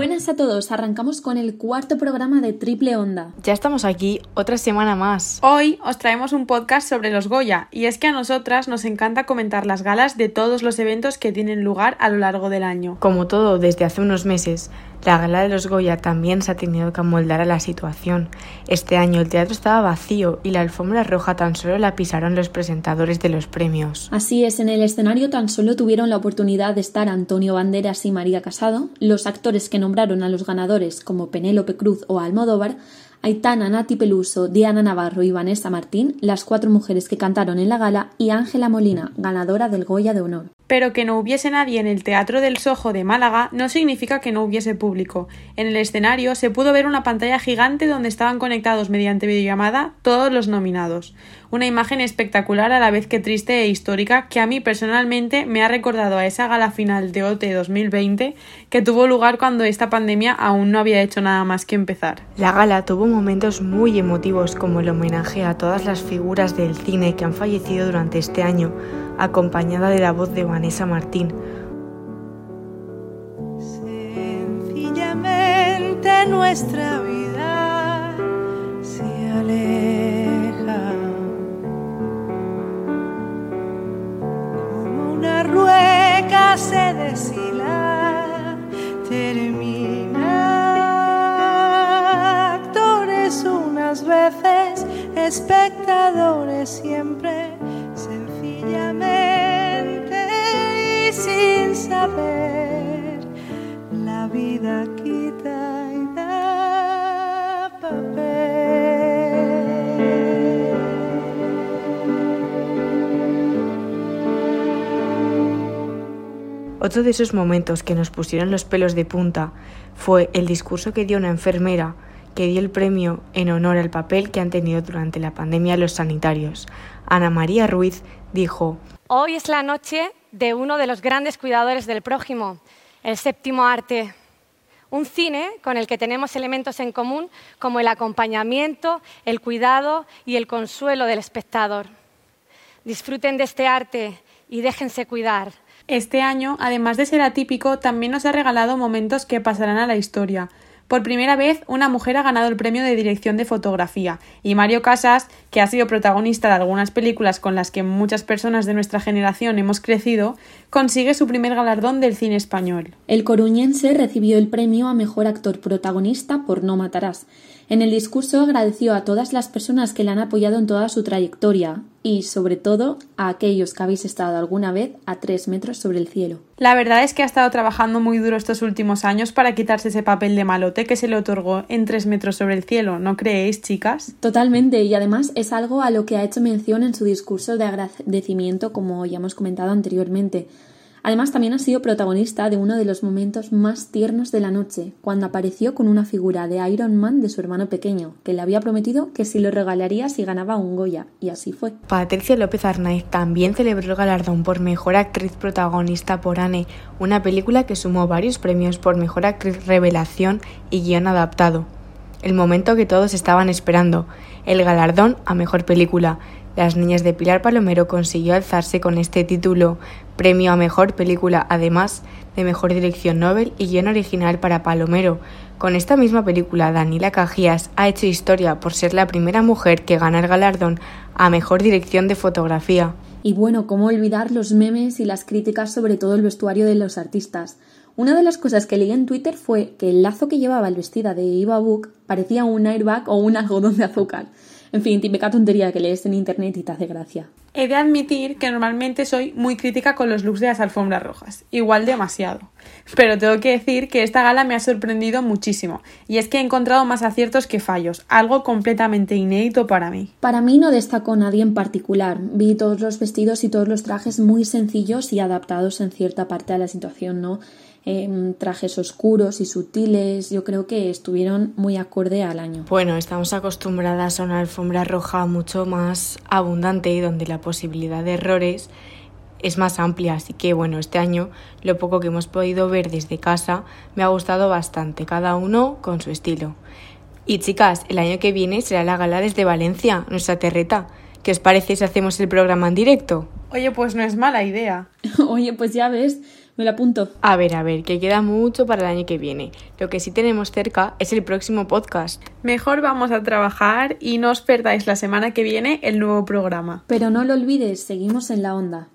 a todos. Arrancamos con el cuarto programa de Triple Onda. Ya estamos aquí, otra semana más. Hoy os traemos un podcast sobre los Goya, y es que a nosotras nos encanta comentar las galas de todos los eventos que tienen lugar a lo largo del año. Como todo desde hace unos meses, la gala de los Goya también se ha tenido que amoldar a la situación. Este año el teatro estaba vacío y la alfombra roja tan solo la pisaron los presentadores de los premios. Así es, en el escenario tan solo tuvieron la oportunidad de estar Antonio Banderas y María Casado, los actores que nombraron a los ganadores como Penélope Cruz o Almodóvar, Aitana, Nati Peluso, Diana Navarro y Vanessa Martín, las cuatro mujeres que cantaron en la gala, y Ángela Molina, ganadora del Goya de Honor. Pero que no hubiese nadie en el Teatro del Sojo de Málaga no significa que no hubiese público. En el escenario se pudo ver una pantalla gigante donde estaban conectados mediante videollamada todos los nominados. Una imagen espectacular a la vez que triste e histórica que a mí personalmente me ha recordado a esa gala final de OT 2020 que tuvo lugar cuando esta pandemia aún no había hecho nada más que empezar. La gala tuvo momentos muy emotivos como el homenaje a todas las figuras del cine que han fallecido durante este año, acompañada de la voz de Vanessa Martín. Sencillamente nuestra vida se aleja como una rueca se deshila, espectadores siempre, sencillamente y sin saber, la vida quita y da papel. Otro de esos momentos que nos pusieron los pelos de punta fue el discurso que dio una enfermera que dio el premio en honor al papel que han tenido durante la pandemia los sanitarios. Ana María Ruiz dijo, Hoy es la noche de uno de los grandes cuidadores del prójimo, el séptimo arte. Un cine con el que tenemos elementos en común como el acompañamiento, el cuidado y el consuelo del espectador. Disfruten de este arte y déjense cuidar. Este año, además de ser atípico, también nos ha regalado momentos que pasarán a la historia. Por primera vez, una mujer ha ganado el premio de dirección de fotografía y Mario Casas, que ha sido protagonista de algunas películas con las que muchas personas de nuestra generación hemos crecido, consigue su primer galardón del cine español. El coruñense recibió el premio a mejor actor protagonista por No Matarás. En el discurso agradeció a todas las personas que le han apoyado en toda su trayectoria y, sobre todo, a aquellos que habéis estado alguna vez a tres metros sobre el cielo. La verdad es que ha estado trabajando muy duro estos últimos años para quitarse ese papel de malote que se le otorgó en tres metros sobre el cielo, ¿no creéis, chicas? Totalmente, y además es algo a lo que ha hecho mención en su discurso de agradecimiento, como ya hemos comentado anteriormente. Además, también ha sido protagonista de uno de los momentos más tiernos de la noche, cuando apareció con una figura de Iron Man de su hermano pequeño, que le había prometido que se lo regalaría si ganaba un Goya, y así fue. Patricia López Arnaiz también celebró el galardón por Mejor Actriz Protagonista por Anne, una película que sumó varios premios por Mejor Actriz Revelación y Guión Adaptado. El momento que todos estaban esperando, el galardón a Mejor Película, las Niñas de Pilar Palomero consiguió alzarse con este título, premio a Mejor Película, además de Mejor Dirección Nobel y guion original para Palomero. Con esta misma película, Daniela Cajías ha hecho historia por ser la primera mujer que gana el galardón a Mejor Dirección de Fotografía. Y bueno, cómo olvidar los memes y las críticas sobre todo el vestuario de los artistas. Una de las cosas que leí en Twitter fue que el lazo que llevaba el vestida de Eva Book parecía un airbag o un algodón de azúcar. En fin, típica tontería que lees en internet y te hace gracia. He de admitir que normalmente soy muy crítica con los looks de las alfombras rojas, igual demasiado. Pero tengo que decir que esta gala me ha sorprendido muchísimo, y es que he encontrado más aciertos que fallos, algo completamente inédito para mí. Para mí no destacó nadie en particular, vi todos los vestidos y todos los trajes muy sencillos y adaptados en cierta parte a la situación, ¿no? Eh, trajes oscuros y sutiles, yo creo que estuvieron muy acorde al año. Bueno, estamos acostumbradas a una alfombra roja mucho más abundante y donde la posibilidad de errores es más amplia, así que bueno, este año lo poco que hemos podido ver desde casa me ha gustado bastante, cada uno con su estilo. Y chicas, el año que viene será la gala desde Valencia, nuestra terreta. ¿Qué os parece si hacemos el programa en directo? Oye, pues no es mala idea. Oye, pues ya ves, Me lo apunto. A ver, a ver, que queda mucho para el año que viene. Lo que sí tenemos cerca es el próximo podcast. Mejor vamos a trabajar y no os perdáis la semana que viene el nuevo programa. Pero no lo olvides, seguimos en la onda.